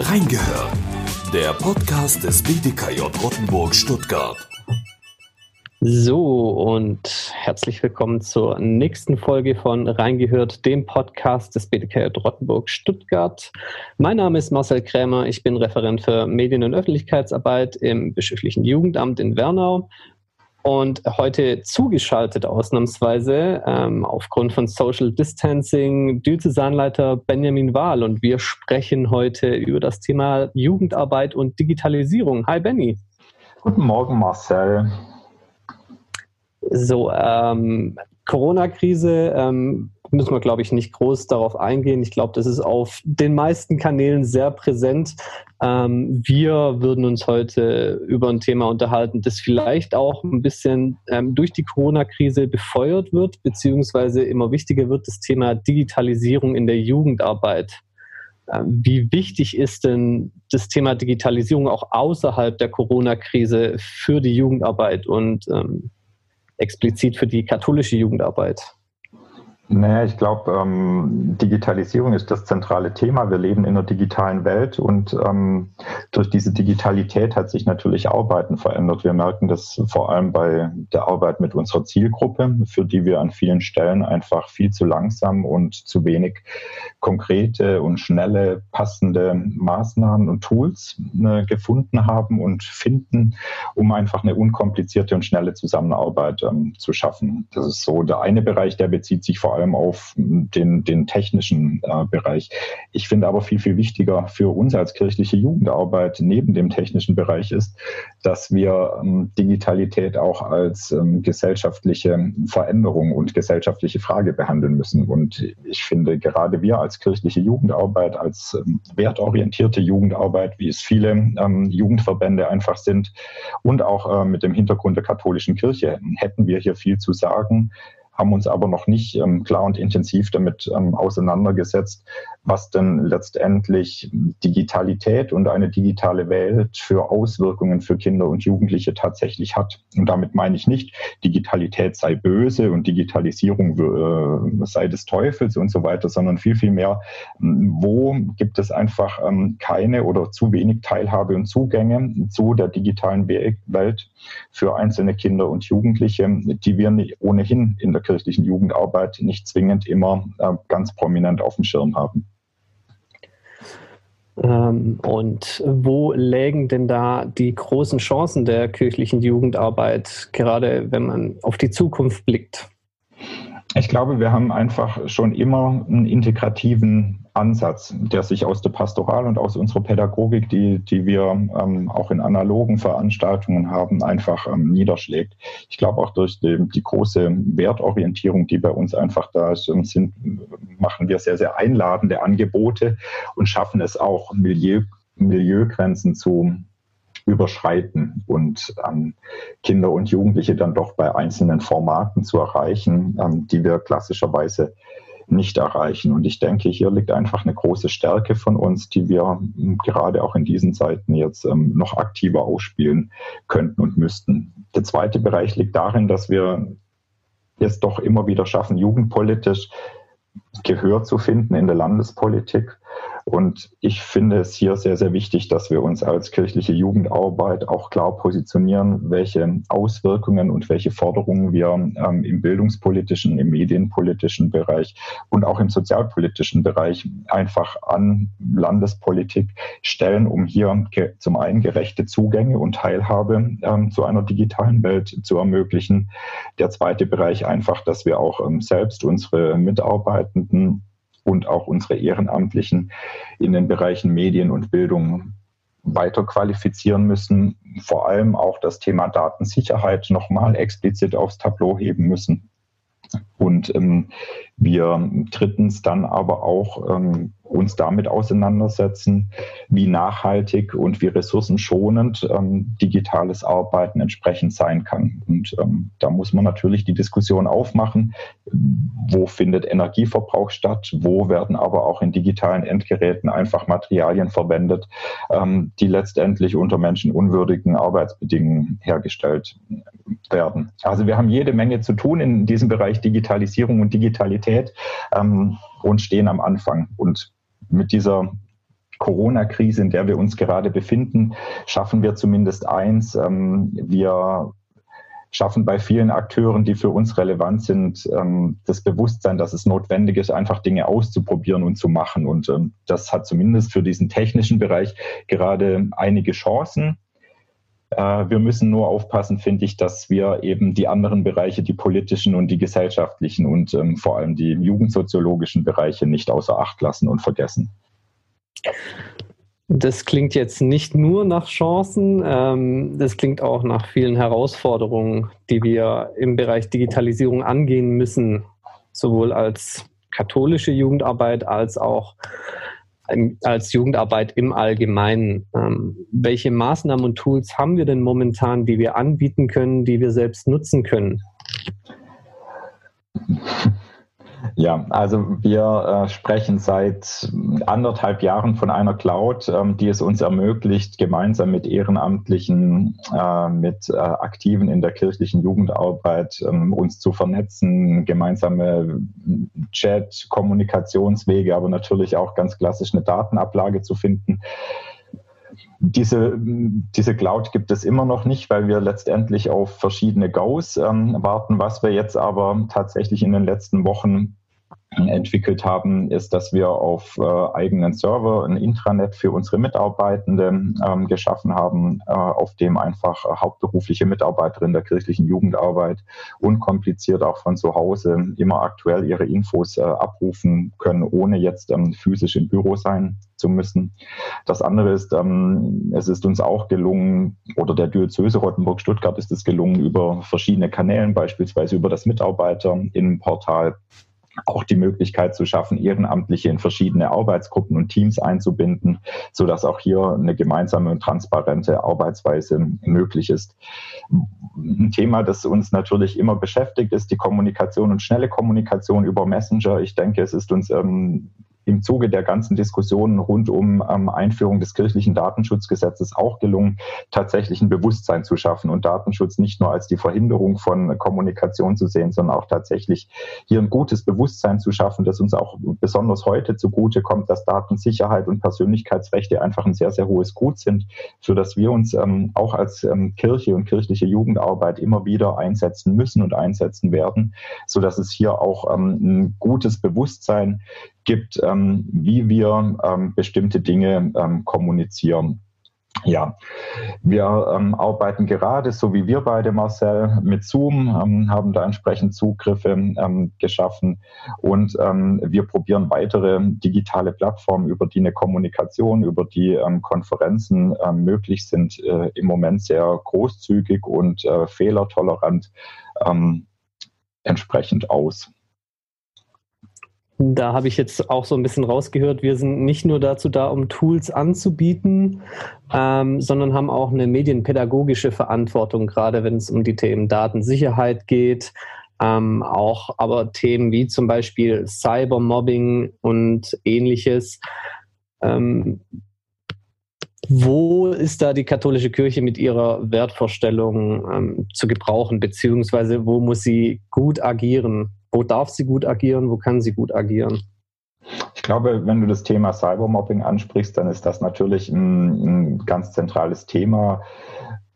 Reingehört. Der Podcast des BDKJ Rottenburg Stuttgart. So, und herzlich willkommen zur nächsten Folge von Reingehört, dem Podcast des BDKJ Rottenburg Stuttgart. Mein Name ist Marcel Krämer, ich bin Referent für Medien- und Öffentlichkeitsarbeit im Bischöflichen Jugendamt in Wernau und heute zugeschaltet ausnahmsweise ähm, aufgrund von Social Distancing Diözesanleiter Benjamin Wahl und wir sprechen heute über das Thema Jugendarbeit und Digitalisierung. Hi Benny. Guten Morgen Marcel. So, ähm, Corona-Krise, ähm, müssen wir, glaube ich, nicht groß darauf eingehen. Ich glaube, das ist auf den meisten Kanälen sehr präsent. Ähm, wir würden uns heute über ein Thema unterhalten, das vielleicht auch ein bisschen ähm, durch die Corona-Krise befeuert wird, beziehungsweise immer wichtiger wird, das Thema Digitalisierung in der Jugendarbeit. Ähm, wie wichtig ist denn das Thema Digitalisierung auch außerhalb der Corona-Krise für die Jugendarbeit und ähm, explizit für die katholische Jugendarbeit? Naja, ich glaube, ähm, Digitalisierung ist das zentrale Thema. Wir leben in einer digitalen Welt und ähm, durch diese Digitalität hat sich natürlich Arbeiten verändert. Wir merken das vor allem bei der Arbeit mit unserer Zielgruppe, für die wir an vielen Stellen einfach viel zu langsam und zu wenig konkrete und schnelle, passende Maßnahmen und Tools äh, gefunden haben und finden, um einfach eine unkomplizierte und schnelle Zusammenarbeit ähm, zu schaffen. Das ist so der eine Bereich, der bezieht sich vor allem allem auf den, den technischen äh, Bereich. Ich finde aber viel, viel wichtiger für uns als kirchliche Jugendarbeit neben dem technischen Bereich ist, dass wir ähm, Digitalität auch als ähm, gesellschaftliche Veränderung und gesellschaftliche Frage behandeln müssen. Und ich finde, gerade wir als kirchliche Jugendarbeit, als ähm, wertorientierte Jugendarbeit, wie es viele ähm, Jugendverbände einfach sind, und auch äh, mit dem Hintergrund der katholischen Kirche, hätten wir hier viel zu sagen haben uns aber noch nicht ähm, klar und intensiv damit ähm, auseinandergesetzt, was denn letztendlich Digitalität und eine digitale Welt für Auswirkungen für Kinder und Jugendliche tatsächlich hat. Und damit meine ich nicht, Digitalität sei böse und Digitalisierung äh, sei des Teufels und so weiter, sondern viel, viel mehr, ähm, wo gibt es einfach ähm, keine oder zu wenig Teilhabe und Zugänge zu der digitalen Welt für einzelne Kinder und Jugendliche, die wir ohnehin in der kirchlichen Jugendarbeit nicht zwingend immer äh, ganz prominent auf dem Schirm haben. Ähm, und wo lägen denn da die großen Chancen der kirchlichen Jugendarbeit, gerade wenn man auf die Zukunft blickt? Ich glaube, wir haben einfach schon immer einen integrativen Ansatz, der sich aus der Pastoral und aus unserer Pädagogik, die, die wir ähm, auch in analogen Veranstaltungen haben, einfach ähm, niederschlägt. Ich glaube auch durch die, die, große Wertorientierung, die bei uns einfach da ist, sind, machen wir sehr, sehr einladende Angebote und schaffen es auch, Milieu, Milieugrenzen zu, überschreiten und ähm, Kinder und Jugendliche dann doch bei einzelnen Formaten zu erreichen, ähm, die wir klassischerweise nicht erreichen. Und ich denke, hier liegt einfach eine große Stärke von uns, die wir gerade auch in diesen Zeiten jetzt ähm, noch aktiver ausspielen könnten und müssten. Der zweite Bereich liegt darin, dass wir es doch immer wieder schaffen, jugendpolitisch Gehör zu finden in der Landespolitik und ich finde es hier sehr, sehr wichtig, dass wir uns als kirchliche Jugendarbeit auch klar positionieren, welche Auswirkungen und welche Forderungen wir ähm, im bildungspolitischen, im medienpolitischen Bereich und auch im sozialpolitischen Bereich einfach an Landespolitik stellen, um hier zum einen gerechte Zugänge und Teilhabe ähm, zu einer digitalen Welt zu ermöglichen. Der zweite Bereich einfach, dass wir auch ähm, selbst unsere Mitarbeitenden und auch unsere Ehrenamtlichen in den Bereichen Medien und Bildung weiter qualifizieren müssen, vor allem auch das Thema Datensicherheit nochmal explizit aufs Tableau heben müssen. Und ähm, wir drittens dann aber auch ähm, uns damit auseinandersetzen, wie nachhaltig und wie ressourcenschonend ähm, digitales Arbeiten entsprechend sein kann. Und ähm, da muss man natürlich die Diskussion aufmachen, wo findet Energieverbrauch statt, wo werden aber auch in digitalen Endgeräten einfach Materialien verwendet, ähm, die letztendlich unter menschenunwürdigen Arbeitsbedingungen hergestellt werden. Also wir haben jede Menge zu tun in diesem Bereich Digitalisierung und Digitalität ähm, und stehen am Anfang. Und mit dieser Corona-Krise, in der wir uns gerade befinden, schaffen wir zumindest eins. Ähm, wir schaffen bei vielen Akteuren, die für uns relevant sind, ähm, das Bewusstsein, dass es notwendig ist, einfach Dinge auszuprobieren und zu machen. Und ähm, das hat zumindest für diesen technischen Bereich gerade einige Chancen. Äh, wir müssen nur aufpassen, finde ich, dass wir eben die anderen Bereiche, die politischen und die gesellschaftlichen und ähm, vor allem die jugendsoziologischen Bereiche nicht außer Acht lassen und vergessen. Das klingt jetzt nicht nur nach Chancen, ähm, das klingt auch nach vielen Herausforderungen, die wir im Bereich Digitalisierung angehen müssen, sowohl als katholische Jugendarbeit als auch als Jugendarbeit im Allgemeinen. Ähm, welche Maßnahmen und Tools haben wir denn momentan, die wir anbieten können, die wir selbst nutzen können? Ja, also wir äh, sprechen seit anderthalb Jahren von einer Cloud, ähm, die es uns ermöglicht, gemeinsam mit Ehrenamtlichen, äh, mit äh, Aktiven in der kirchlichen Jugendarbeit ähm, uns zu vernetzen, gemeinsame Chat, Kommunikationswege, aber natürlich auch ganz klassisch eine Datenablage zu finden. Diese, diese Cloud gibt es immer noch nicht, weil wir letztendlich auf verschiedene Goes ähm, warten. Was wir jetzt aber tatsächlich in den letzten Wochen entwickelt haben, ist, dass wir auf äh, eigenen Server ein Intranet für unsere Mitarbeitenden ähm, geschaffen haben, äh, auf dem einfach hauptberufliche Mitarbeiterinnen der kirchlichen Jugendarbeit unkompliziert auch von zu Hause immer aktuell ihre Infos äh, abrufen können, ohne jetzt ähm, physisch im Büro sein zu müssen. Das andere ist, ähm, es ist uns auch gelungen, oder der Diözese Rottenburg-Stuttgart ist es gelungen, über verschiedene Kanälen, beispielsweise über das Mitarbeiter-Innenportal, auch die Möglichkeit zu schaffen, Ehrenamtliche in verschiedene Arbeitsgruppen und Teams einzubinden, so dass auch hier eine gemeinsame und transparente Arbeitsweise möglich ist. Ein Thema, das uns natürlich immer beschäftigt, ist die Kommunikation und schnelle Kommunikation über Messenger. Ich denke, es ist uns ähm, im Zuge der ganzen Diskussionen rund um ähm, Einführung des kirchlichen Datenschutzgesetzes auch gelungen, tatsächlich ein Bewusstsein zu schaffen und Datenschutz nicht nur als die Verhinderung von Kommunikation zu sehen, sondern auch tatsächlich hier ein gutes Bewusstsein zu schaffen, das uns auch besonders heute zugute kommt, dass Datensicherheit und Persönlichkeitsrechte einfach ein sehr, sehr hohes Gut sind, für das wir uns ähm, auch als ähm, Kirche und kirchliche Jugendarbeit immer wieder einsetzen müssen und einsetzen werden, so dass es hier auch ähm, ein gutes Bewusstsein gibt, ähm, wie wir ähm, bestimmte Dinge ähm, kommunizieren. Ja, wir ähm, arbeiten gerade, so wie wir beide, Marcel, mit Zoom, ähm, haben da entsprechend Zugriffe ähm, geschaffen und wir probieren weitere digitale Plattformen, über die eine Kommunikation, über die Konferenzen möglich sind, äh, im Moment sehr großzügig und äh, fehlertolerant entsprechend aus. Da habe ich jetzt auch so ein bisschen rausgehört, wir sind nicht nur dazu da, um Tools anzubieten, ähm, sondern haben auch eine medienpädagogische Verantwortung, gerade wenn es um die Themen Datensicherheit geht, ähm, auch aber Themen wie zum Beispiel Cybermobbing und ähnliches. Ähm, wo ist da die katholische Kirche mit ihrer Wertvorstellung ähm, zu gebrauchen, beziehungsweise wo muss sie gut agieren? Wo darf sie gut agieren? Wo kann sie gut agieren? Ich glaube, wenn du das Thema Cybermobbing ansprichst, dann ist das natürlich ein, ein ganz zentrales Thema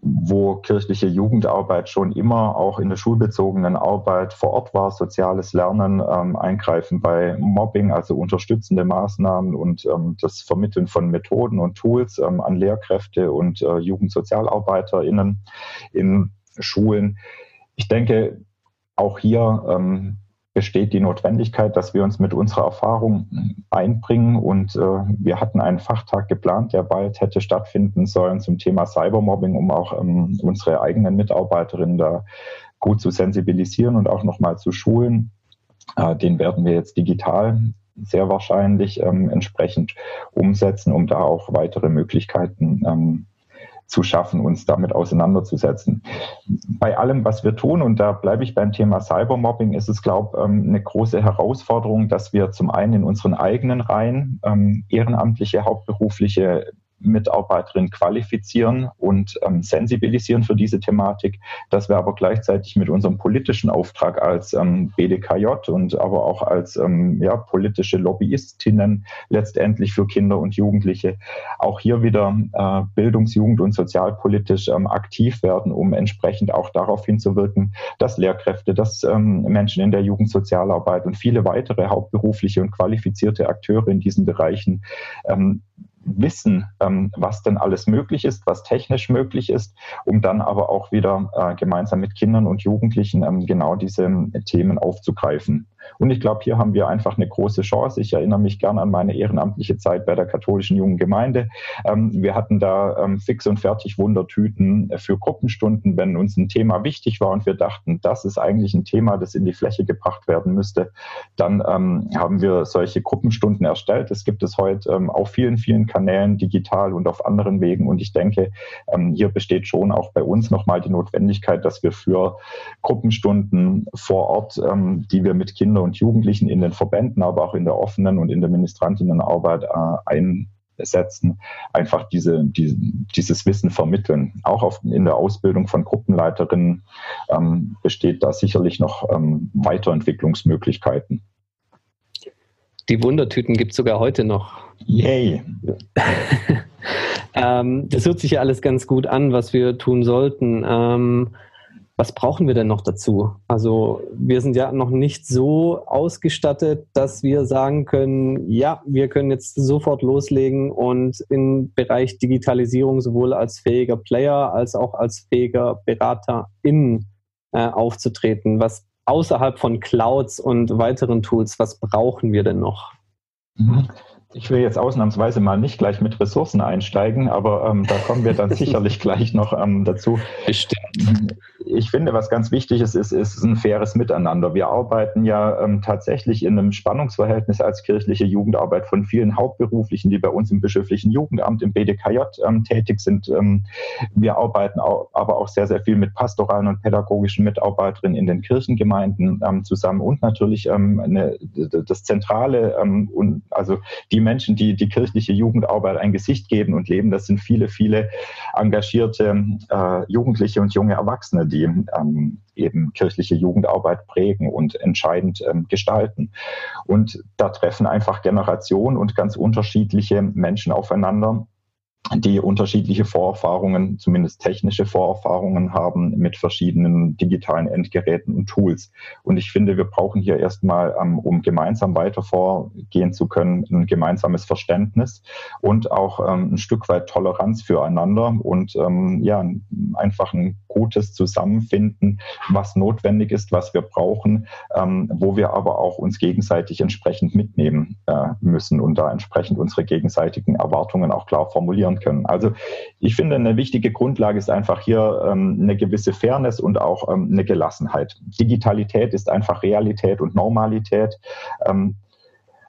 wo kirchliche Jugendarbeit schon immer auch in der schulbezogenen Arbeit vor Ort war, soziales Lernen, ähm, Eingreifen bei Mobbing, also unterstützende Maßnahmen und ähm, das Vermitteln von Methoden und Tools ähm, an Lehrkräfte und äh, JugendsozialarbeiterInnen in Schulen. Ich denke, auch hier ähm, besteht die Notwendigkeit, dass wir uns mit unserer Erfahrung einbringen. Und äh, wir hatten einen Fachtag geplant, der bald hätte stattfinden sollen zum Thema Cybermobbing, um auch ähm, unsere eigenen Mitarbeiterinnen da gut zu sensibilisieren und auch nochmal zu schulen. Äh, den werden wir jetzt digital sehr wahrscheinlich ähm, entsprechend umsetzen, um da auch weitere Möglichkeiten ähm, zu schaffen, uns damit auseinanderzusetzen. Bei allem, was wir tun, und da bleibe ich beim Thema Cybermobbing, ist es, glaube ich, ähm, eine große Herausforderung, dass wir zum einen in unseren eigenen Reihen ähm, ehrenamtliche, hauptberufliche Mitarbeiterinnen qualifizieren und ähm, sensibilisieren für diese Thematik, dass wir aber gleichzeitig mit unserem politischen Auftrag als ähm, BDKJ und aber auch als ähm, ja, politische Lobbyistinnen letztendlich für Kinder und Jugendliche auch hier wieder äh, bildungs-, und sozialpolitisch ähm, aktiv werden, um entsprechend auch darauf hinzuwirken, dass Lehrkräfte, dass ähm, Menschen in der Jugendsozialarbeit und viele weitere hauptberufliche und qualifizierte Akteure in diesen Bereichen ähm, wissen, ähm, was denn alles möglich ist, was technisch möglich ist, um dann aber auch wieder äh, gemeinsam mit Kindern und Jugendlichen ähm, genau diese ähm, Themen aufzugreifen. Und ich glaube, hier haben wir einfach eine große Chance. Ich erinnere mich gern an meine ehrenamtliche Zeit bei der katholischen jungen Gemeinde. Ähm, wir hatten da ähm, fix und fertig Wundertüten für Gruppenstunden, wenn uns ein Thema wichtig war und wir dachten, das ist eigentlich ein Thema, das in die Fläche gebracht werden müsste. Dann ähm, haben wir solche Gruppenstunden erstellt. Es gibt es heute auf vielen, vielen Kanälen, digital und auf anderen Wegen. Und ich denke, hier besteht schon auch bei uns nochmal die Notwendigkeit, dass wir für Gruppenstunden vor Ort, die wir mit Kindern Kinder und Jugendlichen in den Verbänden, aber auch in der offenen und in der Ministrantinnenarbeit äh, einsetzen, einfach diese, die, dieses Wissen vermitteln. Auch auf, in der Ausbildung von Gruppenleiterinnen ähm, besteht da sicherlich noch ähm, Weiterentwicklungsmöglichkeiten. Die Wundertüten gibt es sogar heute noch. Yay! ähm, das hört sich ja alles ganz gut an, was wir tun sollten. Was brauchen wir denn noch dazu? Also wir sind ja noch nicht so ausgestattet, dass wir sagen können, ja, wir können jetzt sofort loslegen und im Bereich Digitalisierung sowohl als fähiger Player als auch als fähiger Berater in äh, aufzutreten. Was außerhalb von Clouds und weiteren Tools, was brauchen wir denn noch? Mhm. Ich will jetzt ausnahmsweise mal nicht gleich mit Ressourcen einsteigen, aber ähm, da kommen wir dann sicherlich gleich noch ähm, dazu. Bestimmt. Ich finde, was ganz wichtig ist, ist, ist ein faires Miteinander. Wir arbeiten ja ähm, tatsächlich in einem Spannungsverhältnis als kirchliche Jugendarbeit von vielen Hauptberuflichen, die bei uns im bischöflichen Jugendamt, im BDKJ ähm, tätig sind. Ähm, wir arbeiten auch, aber auch sehr, sehr viel mit pastoralen und pädagogischen Mitarbeiterinnen in den Kirchengemeinden ähm, zusammen und natürlich eine, das Zentrale und also die Menschen, die die kirchliche Jugendarbeit ein Gesicht geben und leben, das sind viele, viele engagierte äh, Jugendliche und junge Erwachsene, die ähm, eben kirchliche Jugendarbeit prägen und entscheidend ähm, gestalten. Und da treffen einfach Generationen und ganz unterschiedliche Menschen aufeinander die unterschiedliche Vorerfahrungen, zumindest technische Vorerfahrungen haben mit verschiedenen digitalen Endgeräten und Tools. Und ich finde, wir brauchen hier erstmal, ähm, um gemeinsam weiter vorgehen zu können, ein gemeinsames Verständnis und auch ähm, ein Stück weit Toleranz füreinander und ähm, ja, einfach ein gutes Zusammenfinden, was notwendig ist, was wir brauchen, wo wir aber auch uns gegenseitig entsprechend mitnehmen äh, müssen und da entsprechend unsere gegenseitigen Erwartungen auch klar formulieren können. Also ich finde, eine wichtige Grundlage ist einfach hier ähm, eine gewisse Fairness und auch ähm, eine Gelassenheit. Digitalität ist einfach Realität und Normalität. Ähm,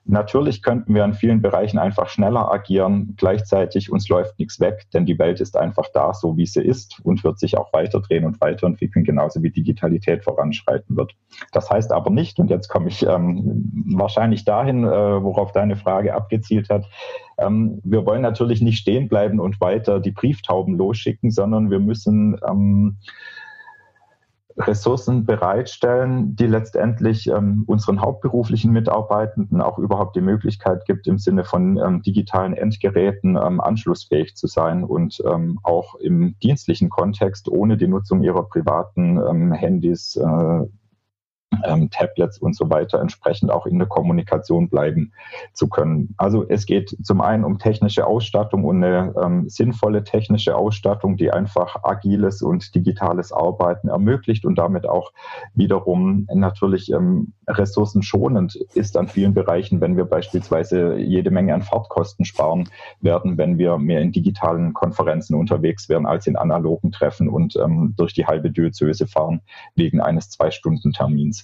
Natürlich könnten wir in vielen Bereichen einfach schneller agieren. Gleichzeitig uns läuft nichts weg, denn die Welt ist einfach da, so wie sie ist und wird sich auch weiterdrehen und weiterentwickeln, genauso wie Digitalität voranschreiten wird. Das heißt aber nicht, und jetzt komme ich ähm, wahrscheinlich dahin, äh, worauf deine Frage abgezielt hat, ähm, wir wollen natürlich nicht stehen bleiben und weiter die Brieftauben losschicken, sondern wir müssen ähm, Ressourcen bereitstellen, die letztendlich ähm, unseren hauptberuflichen Mitarbeitenden auch überhaupt die Möglichkeit gibt, im Sinne von ähm, digitalen Endgeräten ähm, anschlussfähig zu sein und ähm, auch im dienstlichen Kontext ohne die Nutzung ihrer privaten ähm, Handys äh, ähm, Tablets und so weiter entsprechend auch in der Kommunikation bleiben zu können. Also es geht zum einen um technische Ausstattung und eine ähm, sinnvolle technische Ausstattung, die einfach agiles und digitales Arbeiten ermöglicht und damit auch wiederum natürlich ähm, ressourcenschonend ist an vielen Bereichen, wenn wir beispielsweise jede Menge an Fahrtkosten sparen werden, wenn wir mehr in digitalen Konferenzen unterwegs wären als in analogen Treffen und ähm, durch die halbe Diözese fahren wegen eines Zwei-Stunden-Termins.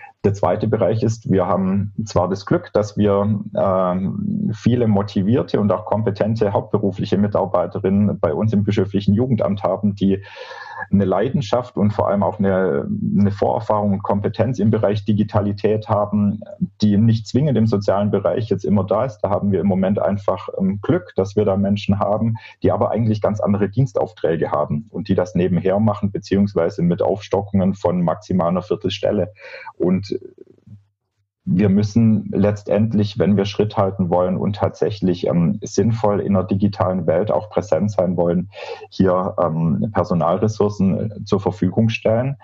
Der zweite Bereich ist, wir haben zwar das Glück, dass wir äh, viele motivierte und auch kompetente hauptberufliche Mitarbeiterinnen bei uns im bischöflichen Jugendamt haben, die eine Leidenschaft und vor allem auch eine, eine Vorerfahrung und Kompetenz im Bereich Digitalität haben, die nicht zwingend im sozialen Bereich jetzt immer da ist. Da haben wir im Moment einfach ähm, Glück, dass wir da Menschen haben, die aber eigentlich ganz andere Dienstaufträge haben und die das nebenher machen, beziehungsweise mit Aufstockungen von maximal einer Viertelstelle. Und wir müssen letztendlich, wenn wir Schritt halten wollen und tatsächlich ähm, sinnvoll in der digitalen Welt auch präsent sein wollen, hier ähm, Personalressourcen äh, zur Verfügung stellen,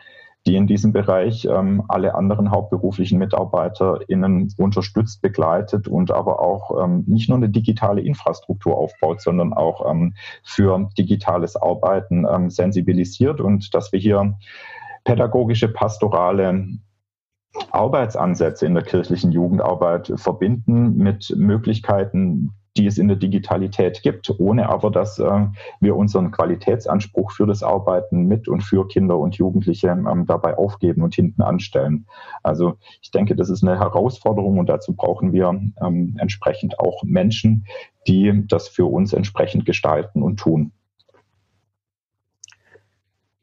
die in diesem Bereich ähm, alle anderen hauptberuflichen MitarbeiterInnen unterstützt, begleitet und aber auch ähm, nicht nur eine digitale Infrastruktur aufbaut, sondern auch ähm, für digitales Arbeiten ähm, sensibilisiert. Und dass wir hier pädagogische, pastorale Arbeitsansätze in der kirchlichen Jugendarbeit verbinden mit Möglichkeiten, die es in der Digitalität gibt, ohne aber, dass äh, wir unseren Qualitätsanspruch für das Arbeiten mit und für Kinder und Jugendliche ähm, dabei aufgeben und hinten anstellen. Also ich denke, das ist eine Herausforderung und dazu brauchen wir ähm, entsprechend auch Menschen, die das für uns entsprechend gestalten und tun.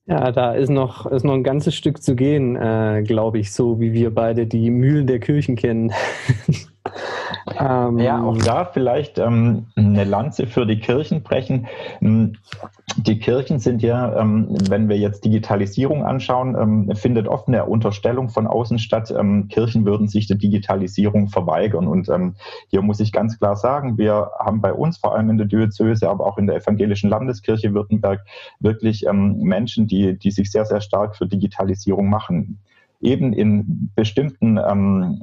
Ja, da ist noch, ist noch ein ganzes Stück zu gehen, äh, glaube ich, so wie wir beide die Mühlen der Kirchen kennen. Ähm, ja, auch da vielleicht ähm, eine Lanze für die Kirchen brechen. Hm, die Kirchen sind ja, ähm, wenn wir jetzt Digitalisierung anschauen, ähm, findet oft eine Unterstellung von außen statt, ähm, Kirchen würden sich der Digitalisierung verweigern. Und ähm, hier muss ich ganz klar sagen, wir haben bei uns, vor allem in der Diözese, aber auch in der evangelischen Landeskirche Württemberg, wirklich Menschen, die, die sich sehr, sehr stark für Digitalisierung machen eben in bestimmten ähm,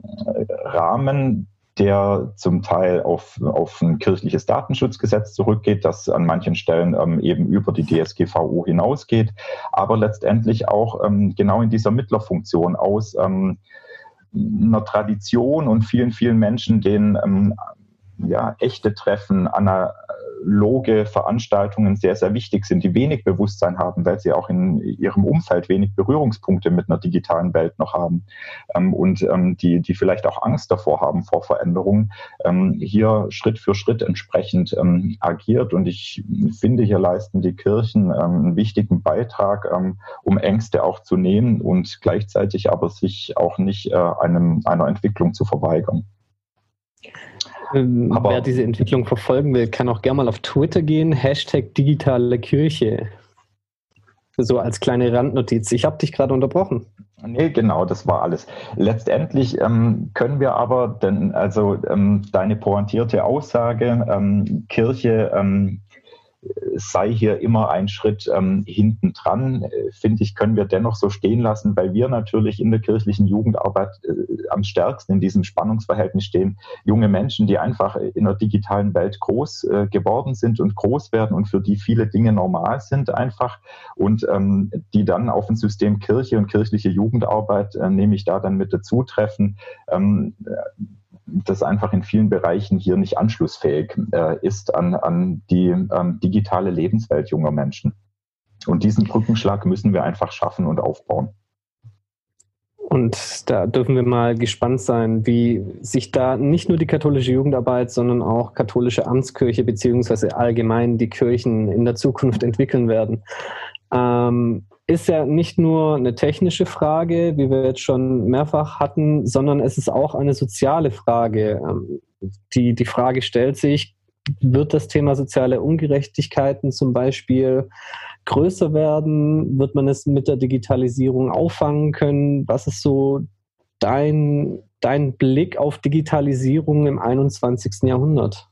Rahmen der zum Teil auf, auf ein kirchliches Datenschutzgesetz zurückgeht, das an manchen Stellen ähm, eben über die DSGVO hinausgeht, aber letztendlich auch ähm, genau in dieser Mittlerfunktion aus ähm, einer Tradition und vielen, vielen Menschen, denen ähm, ja, echte Treffen, einer analoge Veranstaltungen sehr, sehr wichtig sind, die wenig Bewusstsein haben, weil sie auch in ihrem Umfeld wenig Berührungspunkte mit einer digitalen Welt noch haben ähm, und ähm, die, die vielleicht auch Angst davor haben vor Veränderungen, ähm, hier Schritt für Schritt entsprechend ähm, agiert. Und ich finde, hier leisten die Kirchen ähm, einen wichtigen Beitrag, ähm, um Ängste auch zu nehmen und gleichzeitig aber sich auch nicht äh, einem, einer Entwicklung zu verweigern. Ähm, wer diese Entwicklung verfolgen will, kann auch gerne mal auf Twitter gehen, Hashtag digitale Kirche. So als kleine Randnotiz. Ich habe dich gerade unterbrochen. Nee, genau, das war alles. Letztendlich ähm, können wir aber, denn also ähm, deine pointierte Aussage, ähm, Kirche ähm, sei hier immer ein Schritt ähm, hinten dran, äh, finde ich, können wir dennoch so stehen lassen, weil wir natürlich in der kirchlichen Jugendarbeit äh, am stärksten in diesem Spannungsverhältnis stehen. Junge Menschen, die einfach in der digitalen Welt groß äh, geworden sind und groß werden und für die viele Dinge normal sind einfach und ähm, die dann auf ein System Kirche und kirchliche Jugendarbeit, äh, nehme ich da dann mit dazu treffen. Ähm, das einfach in vielen Bereichen hier nicht anschlussfähig äh, ist an, an die ähm, digitale Lebenswelt junger Menschen. Und diesen Brückenschlag müssen wir einfach schaffen und aufbauen. Und da dürfen wir mal gespannt sein, wie sich da nicht nur die katholische Jugendarbeit, sondern auch katholische Amtskirche beziehungsweise allgemein die Kirchen in der Zukunft entwickeln werden. Ähm, ist ja nicht nur eine technische Frage, wie wir jetzt schon mehrfach hatten, sondern es ist auch eine soziale Frage. Ähm, die, die Frage stellt sich, wird das Thema soziale Ungerechtigkeiten zum Beispiel größer werden? Wird man es mit der Digitalisierung auffangen können? Was ist so dein, dein Blick auf Digitalisierung im 21. Jahrhundert?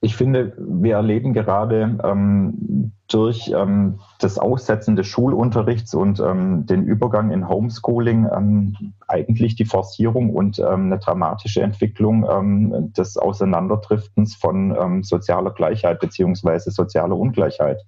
Ich finde, wir erleben gerade ähm, durch ähm, das Aussetzen des Schulunterrichts und ähm, den Übergang in Homeschooling ähm, eigentlich die Forcierung und ähm, eine dramatische Entwicklung ähm, des Auseinanderdriftens von ähm, sozialer Gleichheit beziehungsweise sozialer Ungleichheit.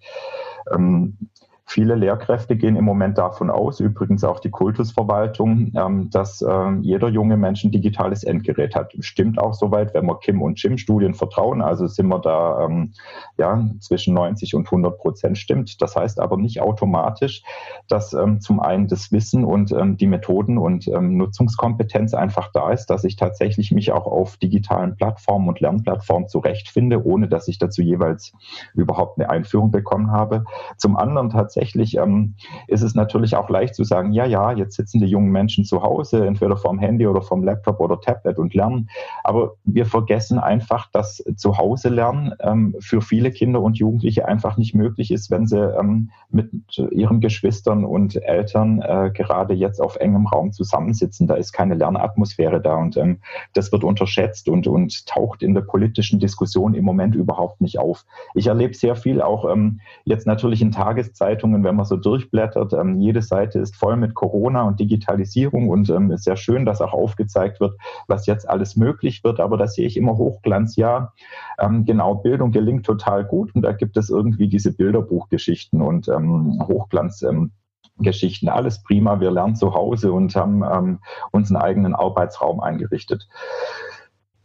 Viele Lehrkräfte gehen im Moment davon aus, übrigens auch die Kultusverwaltung, ähm, dass äh, jeder junge Mensch ein digitales Endgerät hat. Stimmt auch soweit, wenn wir Kim und Jim Studien vertrauen. Also sind wir da ähm, ja, zwischen 90 und 100 Prozent stimmt. Das heißt aber nicht automatisch, dass ähm, zum einen das Wissen und ähm, die Methoden und ähm, Nutzungskompetenz einfach da ist, dass ich tatsächlich mich auch auf digitalen Plattformen und Lernplattformen zurechtfinde, ohne dass ich dazu jeweils überhaupt eine Einführung bekommen habe. Zum anderen tatsächlich tatsächlich ähm, ist es natürlich auch leicht zu sagen, ja, ja, jetzt sitzen die jungen Menschen zu Hause, entweder vom Handy oder vom Laptop oder Tablet und lernen. Aber wir vergessen einfach, dass zu Hause lernen ähm, für viele Kinder und Jugendliche einfach nicht möglich ist, wenn sie ähm, mit ihren Geschwistern und Eltern äh, gerade jetzt auf engem Raum zusammensitzen. Da ist keine Lernatmosphäre da und ähm, das wird unterschätzt und, und taucht in der politischen Diskussion im Moment überhaupt nicht auf. Ich erlebe sehr viel auch ähm, jetzt natürlich in Tageszeitungen, Zeitungen, wenn man so durchblättert, ähm, jede Seite ist voll mit Corona und Digitalisierung und ähm, ist sehr schön, dass auch aufgezeigt wird, was jetzt alles möglich wird. Aber da sehe ich immer Hochglanz, ja, ähm, genau, Bildung gelingt total gut und da gibt es irgendwie diese Bilderbuchgeschichten und ähm, Hochglanz. Ähm, Geschichten, alles prima. Wir lernen zu Hause und haben ähm, uns einen eigenen Arbeitsraum eingerichtet.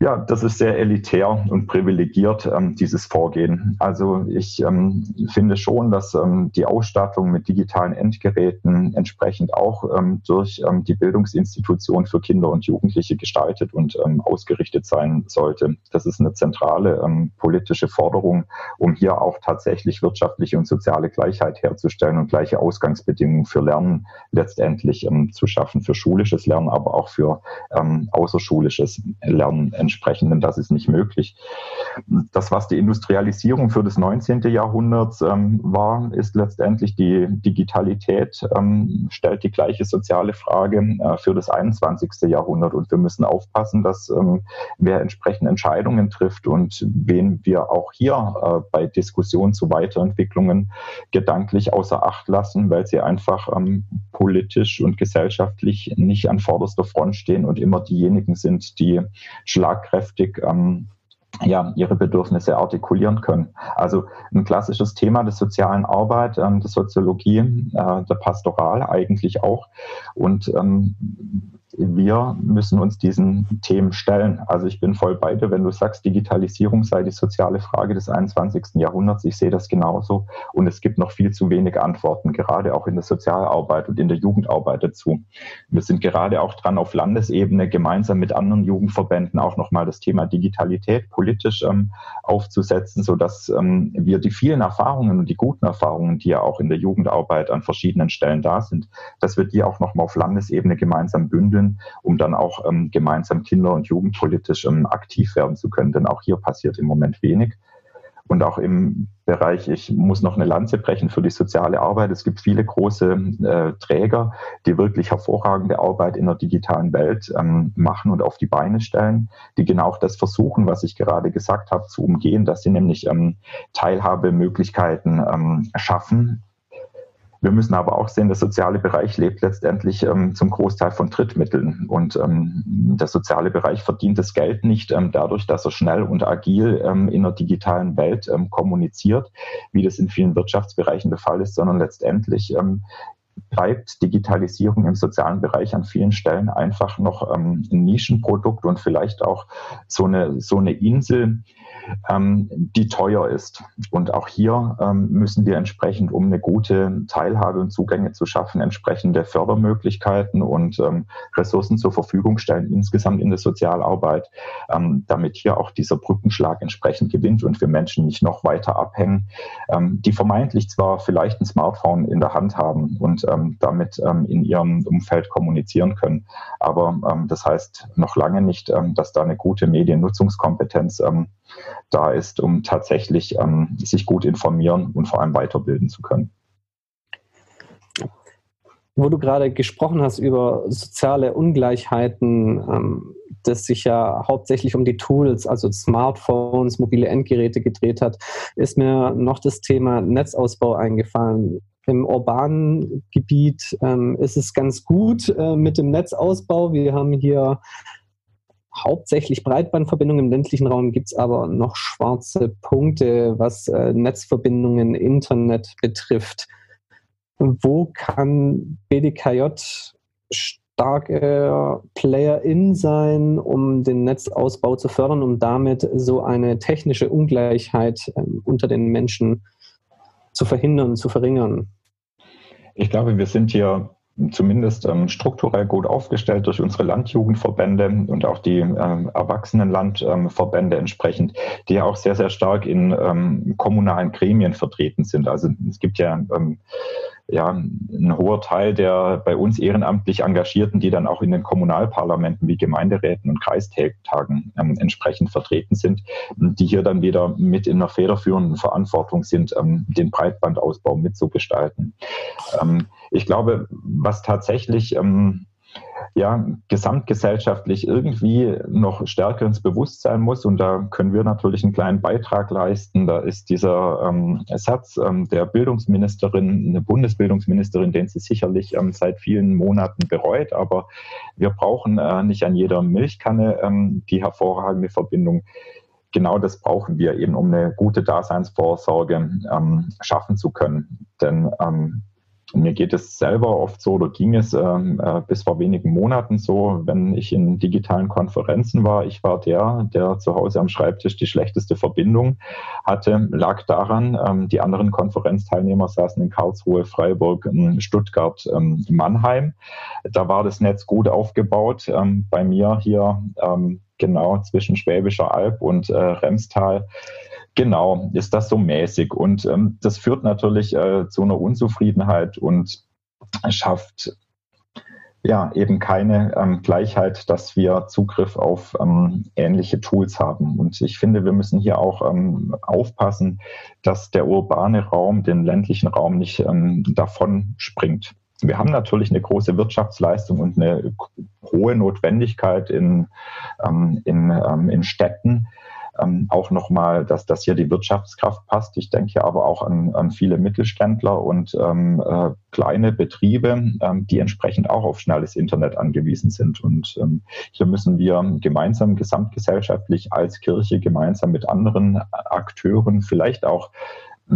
Ja, das ist sehr elitär und privilegiert, ähm, dieses Vorgehen. Also ich ähm, finde schon, dass ähm, die Ausstattung mit digitalen Endgeräten entsprechend auch ähm, durch ähm, die Bildungsinstitution für Kinder und Jugendliche gestaltet und ähm, ausgerichtet sein sollte. Das ist eine zentrale politische Forderung, um hier auch tatsächlich wirtschaftliche und soziale Gleichheit herzustellen und gleiche Ausgangsbedingungen für Lernen letztendlich zu schaffen, für schulisches Lernen, aber auch für außerschulisches Lernen entsprechen, denn das ist nicht möglich. Das, was die Industrialisierung für das 19. Jahrhundert ähm, war, ist letztendlich die Digitalität, ähm, stellt die gleiche soziale Frage äh, für das 21. Jahrhundert. Und wir müssen aufpassen, dass ähm, wer entsprechende Entscheidungen trifft und wen wir auch hier äh, bei Diskussionen zu Weiterentwicklungen gedanklich außer Acht lassen, weil sie einfach ähm, politisch und gesellschaftlich nicht an vorderster Front stehen und immer diejenigen sind, die schlagen schlagkräftig ähm, ja, ihre Bedürfnisse artikulieren können. Also ein klassisches Thema der sozialen Arbeit, ähm, der Soziologie, äh, der Pastoral eigentlich auch. Und ähm, wir müssen uns diesen Themen stellen. Also ich bin voll bei dir, wenn du sagst, Digitalisierung sei die soziale Frage des 21. Jahrhunderts. Ich sehe das genauso. Und es gibt noch viel zu wenige Antworten, gerade auch in der Sozialarbeit und in der Jugendarbeit dazu. Wir sind gerade auch dran, auf Landesebene gemeinsam mit anderen Jugendverbänden auch nochmal das Thema Digitalität politisch ähm, aufzusetzen, sodass ähm, wir die vielen Erfahrungen und die guten Erfahrungen, die ja auch in der Jugendarbeit an verschiedenen Stellen da sind, dass wir die auch nochmal auf Landesebene gemeinsam bündeln können, um dann auch ähm, gemeinsam kinder- und jugendpolitisch ähm, aktiv werden zu können. Denn auch hier passiert im Moment wenig. Und auch im Bereich, ich muss noch eine Lanze brechen für die soziale Arbeit. Es gibt viele große äh, Träger, die wirklich hervorragende Arbeit in der digitalen Welt ähm, machen und auf die Beine stellen, die genau das versuchen, was ich gerade gesagt habe, zu umgehen, dass sie nämlich ähm, Teilhabemöglichkeiten ähm, schaffen wir müssen aber auch sehen, der soziale Bereich lebt letztendlich ähm, zum Großteil von Drittmitteln. Und ähm, der soziale Bereich verdient das Geld nicht ähm, dadurch, dass er schnell und agil ähm, in der digitalen Welt ähm, kommuniziert, wie das in vielen Wirtschaftsbereichen der Fall ist, sondern letztendlich ähm, bleibt Digitalisierung im sozialen Bereich an vielen Stellen einfach noch ähm, ein Nischenprodukt und vielleicht auch so eine, so eine Insel, ähm, die teuer ist. Und auch hier ähm, müssen wir entsprechend, um eine gute Teilhabe und Zugänge zu schaffen, entsprechende Fördermöglichkeiten und ähm, Ressourcen zur Verfügung stellen, insgesamt in der Sozialarbeit, ähm, damit hier auch dieser Brückenschlag entsprechend gewinnt und wir Menschen nicht noch weiter abhängen, ähm, die vermeintlich zwar vielleicht ein Smartphone in der Hand haben und ähm, damit in ihrem Umfeld kommunizieren können, aber das heißt noch lange nicht, dass da eine gute Mediennutzungskompetenz da ist, um tatsächlich ähm, sich gut informieren und vor allem weiterbilden zu können. Wo du gerade gesprochen hast über soziale Ungleichheiten, ähm, das sich ja hauptsächlich um die Tools, also Smartphones, mobile Endgeräte gedreht hat, ist mir noch das Thema Netzausbau eingefallen. Im urbanen Gebiet ähm, ist es ganz gut äh, mit dem Netzausbau. Wir haben hier hauptsächlich Breitbandverbindungen. Im ländlichen Raum gibt es aber noch schwarze Punkte, was äh, Netzverbindungen, Internet betrifft. wo kann BDKJ starke Player-in sein, um den Netzausbau zu fördern, um damit so eine technische Ungleichheit ähm, unter den Menschen zu verhindern, zu verringern? Ich glaube, wir sind hier zumindest ähm, strukturell gut aufgestellt durch unsere Landjugendverbände und auch die ähm, Erwachsenenlandverbände ähm, entsprechend, die auch sehr, sehr stark in ähm, kommunalen Gremien vertreten sind. Also es gibt ja ähm, ja, ein hoher Teil der bei uns ehrenamtlich Engagierten, die dann auch in den Kommunalparlamenten wie Gemeinderäten und Kreistagen ähm, entsprechend vertreten sind, die hier dann wieder mit in einer federführenden Verantwortung sind, ähm, den Breitbandausbau mitzugestalten. Ähm, ich glaube, was tatsächlich ähm, ja, gesamtgesellschaftlich irgendwie noch stärker ins Bewusstsein muss. Und da können wir natürlich einen kleinen Beitrag leisten. Da ist dieser ähm, Satz ähm, der Bildungsministerin, eine Bundesbildungsministerin, den sie sicherlich ähm, seit vielen Monaten bereut. Aber wir brauchen äh, nicht an jeder Milchkanne ähm, die hervorragende Verbindung genau das brauchen wir eben, um eine gute Daseinsvorsorge ähm, schaffen zu können. Denn ähm, mir geht es selber oft so, oder ging es ähm, äh, bis vor wenigen Monaten so, wenn ich in digitalen Konferenzen war, ich war der, der zu Hause am Schreibtisch die schlechteste Verbindung hatte, lag daran, ähm, die anderen Konferenzteilnehmer saßen in Karlsruhe, Freiburg, Stuttgart, ähm, Mannheim. Da war das Netz gut aufgebaut. Ähm, bei mir hier ähm, genau zwischen Schwäbischer Alb und äh, Remstal Genau, ist das so mäßig. Und ähm, das führt natürlich äh, zu einer Unzufriedenheit und schafft ja eben keine ähm, Gleichheit, dass wir Zugriff auf ähm, ähnliche Tools haben. Und ich finde, wir müssen hier auch ähm, aufpassen, dass der urbane Raum den ländlichen Raum nicht ähm, davon springt. Wir haben natürlich eine große Wirtschaftsleistung und eine hohe Notwendigkeit in, ähm, in, ähm, in Städten ähm, auch nochmal, dass, dass hier die Wirtschaftskraft passt. Ich denke aber auch an, an viele Mittelständler und ähm, äh, kleine Betriebe, ähm, die entsprechend auch auf schnelles Internet angewiesen sind. Und ähm, hier müssen wir gemeinsam, gesamtgesellschaftlich als Kirche, gemeinsam mit anderen Akteuren, vielleicht auch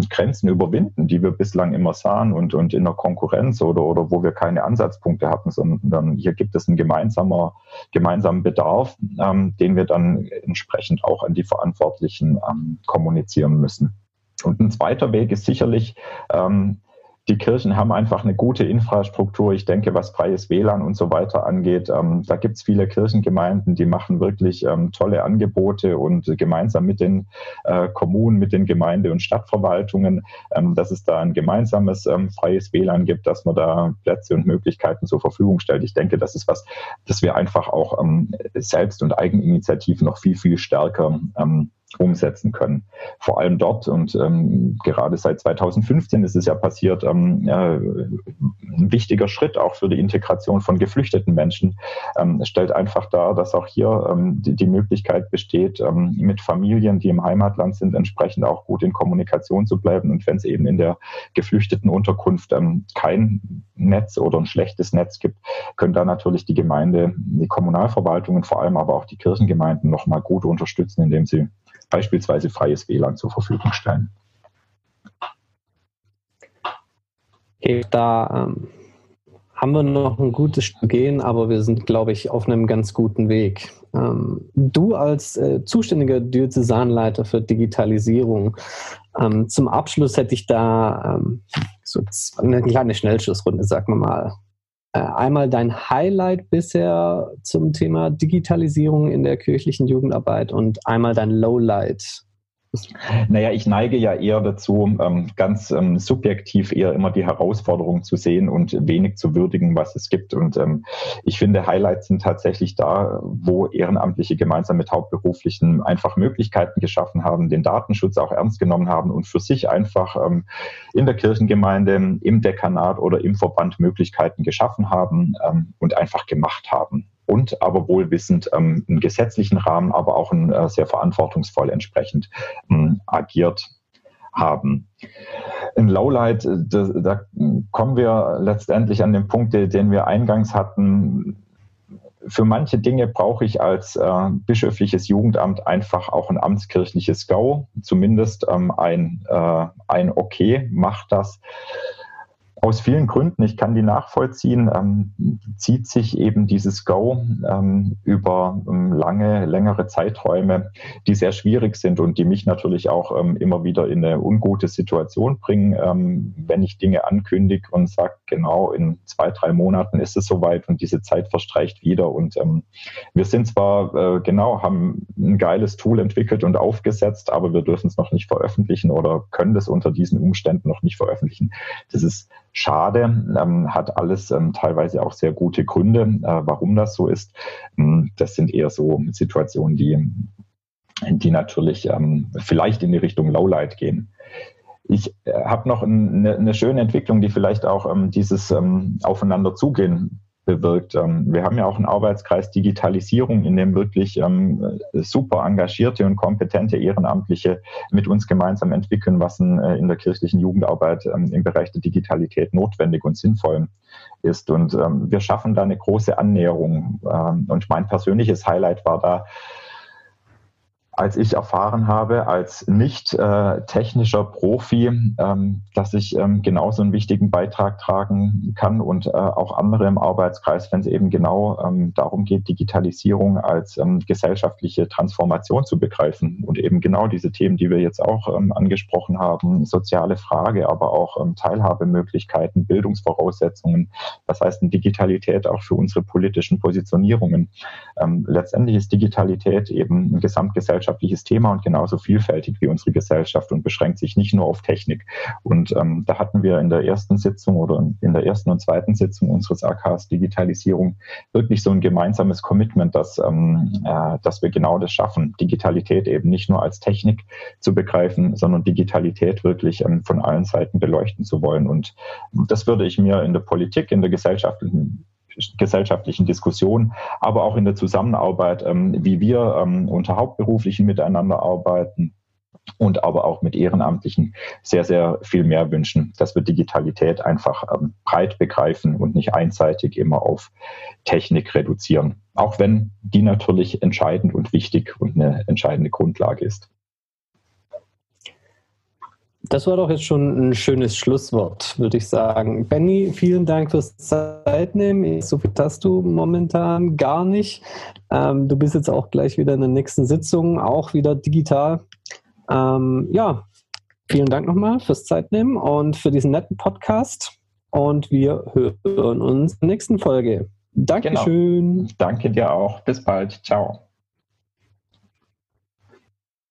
Grenzen überwinden, die wir bislang immer sahen und, und in der Konkurrenz oder, oder wo wir keine Ansatzpunkte hatten, sondern hier gibt es einen gemeinsamer, gemeinsamen Bedarf, ähm, den wir dann entsprechend auch an die Verantwortlichen ähm, kommunizieren müssen. Und ein zweiter Weg ist sicherlich, ähm, die Kirchen haben einfach eine gute Infrastruktur. Ich denke, was freies WLAN und so weiter angeht, ähm, da gibt es viele Kirchengemeinden, die machen wirklich ähm, tolle Angebote und gemeinsam mit den äh, Kommunen, mit den Gemeinde- und Stadtverwaltungen, ähm, dass es da ein gemeinsames ähm, freies WLAN gibt, dass man da Plätze und Möglichkeiten zur Verfügung stellt. Ich denke, das ist was, das wir einfach auch ähm, selbst und Eigeninitiativ noch viel, viel stärker ähm, umsetzen können. Vor allem dort und ähm, gerade seit 2015 ist es ja passiert, ähm, äh, ein wichtiger Schritt auch für die Integration von geflüchteten Menschen. Ähm, stellt einfach dar, dass auch hier ähm, die, die, Möglichkeit besteht, ähm, mit Familien, die im Heimatland sind, entsprechend auch gut in Kommunikation zu bleiben. Und wenn es eben in der geflüchteten Unterkunft ähm, kein Netz oder ein schlechtes Netz gibt, können da natürlich die Gemeinde, die Kommunalverwaltungen, vor allem aber auch die Kirchengemeinden nochmal gut unterstützen, indem sie beispielsweise freies WLAN zur Verfügung stellen. Okay, da ähm, haben wir noch ein gutes Stück gehen, aber wir sind, glaube ich, auf einem ganz guten Weg. Ähm, du als äh, zuständiger Diözesanleiter für Digitalisierung, ähm, zum Abschluss hätte ich da ähm, so eine kleine Schnellschussrunde, sagen wir mal. Äh, einmal dein Highlight bisher zum Thema Digitalisierung in der kirchlichen Jugendarbeit und einmal dein Lowlight naja, ich neige ja eher dazu, ähm, ganz ähm, subjektiv eher immer die Herausforderungen zu sehen und wenig zu würdigen, was es gibt. Und ähm, ich finde, Highlights sind tatsächlich da, wo Ehrenamtliche gemeinsam mit Hauptberuflichen einfach Möglichkeiten geschaffen haben, den Datenschutz auch ernst genommen haben und für sich einfach in der Kirchengemeinde, im Dekanat oder im Verband Möglichkeiten geschaffen haben und einfach gemacht haben und aber wohl wissend ähm, einen gesetzlichen Rahmen, aber auch ein, äh, sehr verantwortungsvoll entsprechend ähm, agiert haben. In Lowlight, äh, da, da, kommen wir letztendlich an den Punkt, den wir eingangs hatten. Für manche Dinge brauche ich als äh, bischöfliches Jugendamt einfach auch ein amtskirchliches Go, zumindest ähm, ein, äh, ein Okay, macht das aus vielen Gründen, ich kann die nachvollziehen, ähm, zieht sich eben dieses Go ähm, über ähm, lange, längere Zeiträume, die sehr schwierig sind und die mich natürlich auch ähm, immer wieder in eine ungute Situation bringen, ähm, wenn ich Dinge ankündige und sage, genau in zwei, drei Monaten ist es soweit und diese Zeit verstreicht wieder. Und ähm, wir sind zwar äh, genau, haben ein geiles Tool entwickelt und aufgesetzt, aber wir dürfen es noch nicht veröffentlichen oder können das unter diesen Umständen noch nicht veröffentlichen. Das ist schade, ähm, hat alles ähm, teilweise auch sehr gute Gründe, äh, warum das so ist. Ähm, das sind eher so Situationen, die, die natürlich ähm, vielleicht in die Richtung Lowlight gehen. Ich äh, habe noch eine, eine, schöne Entwicklung, die vielleicht auch ähm, dieses ähm, Aufeinander zugehen bewirkt. Ähm, wir haben ja auch einen Arbeitskreis Digitalisierung, in dem wirklich ähm, super engagierte und kompetente Ehrenamtliche mit uns gemeinsam entwickeln, was in, äh, der kirchlichen Jugendarbeit ähm, im Bereich der Digitalität notwendig und sinnvoll ist. Und wir schaffen da eine große Annäherung. und mein persönliches Highlight war da, als ich erfahren habe, als nicht äh, technischer Profi, ähm, dass ich ähm, genauso einen wichtigen Beitrag tragen kann und äh, auch andere im Arbeitskreis, wenn es eben genau ähm, darum geht, Digitalisierung als ähm, gesellschaftliche Transformation zu begreifen und eben genau diese Themen, die wir jetzt auch ähm, angesprochen haben, soziale Frage, aber auch ähm, Teilhabemöglichkeiten, Bildungsvoraussetzungen, was heißt denn Digitalität auch für unsere politischen Positionierungen. letztendlich ist Digitalität eben ein gesamtgesellschaftliches gesellschaftliches Thema und genauso vielfältig wie unsere Gesellschaft und beschränkt sich nicht nur auf Technik. Und ähm, da hatten wir in der ersten Sitzung oder in der ersten und zweiten Sitzung unseres AKs Digitalisierung wirklich so ein gemeinsames Commitment, dass, ähm, äh, dass wir genau das schaffen, Digitalität eben nicht nur als Technik zu begreifen, sondern Digitalität wirklich ähm, von allen Seiten beleuchten zu wollen. Und das würde ich mir in der Politik, in der gesellschaftlichen gesellschaftlichen Diskussion, aber auch in der Zusammenarbeit, ähm, wie wir ähm, unter Hauptberuflichen miteinander arbeiten und aber auch mit Ehrenamtlichen sehr, sehr viel mehr wünschen, dass wir Digitalität einfach ähm, breit begreifen und nicht einseitig immer auf Technik reduzieren. Auch wenn die natürlich entscheidend und wichtig und eine entscheidende Grundlage ist. Das war doch jetzt schon ein schönes Schlusswort, würde ich sagen. Benny, vielen Dank fürs Zeitnehmen. So viel hast du momentan gar nicht. Ähm, du bist jetzt auch gleich wieder in der nächsten Sitzung, auch wieder digital. Ähm, ja, vielen Dank nochmal fürs Zeitnehmen und für diesen netten Podcast. Und wir hören uns in der nächsten Folge. Dankeschön. Genau. Danke dir auch. Bis bald. Ciao.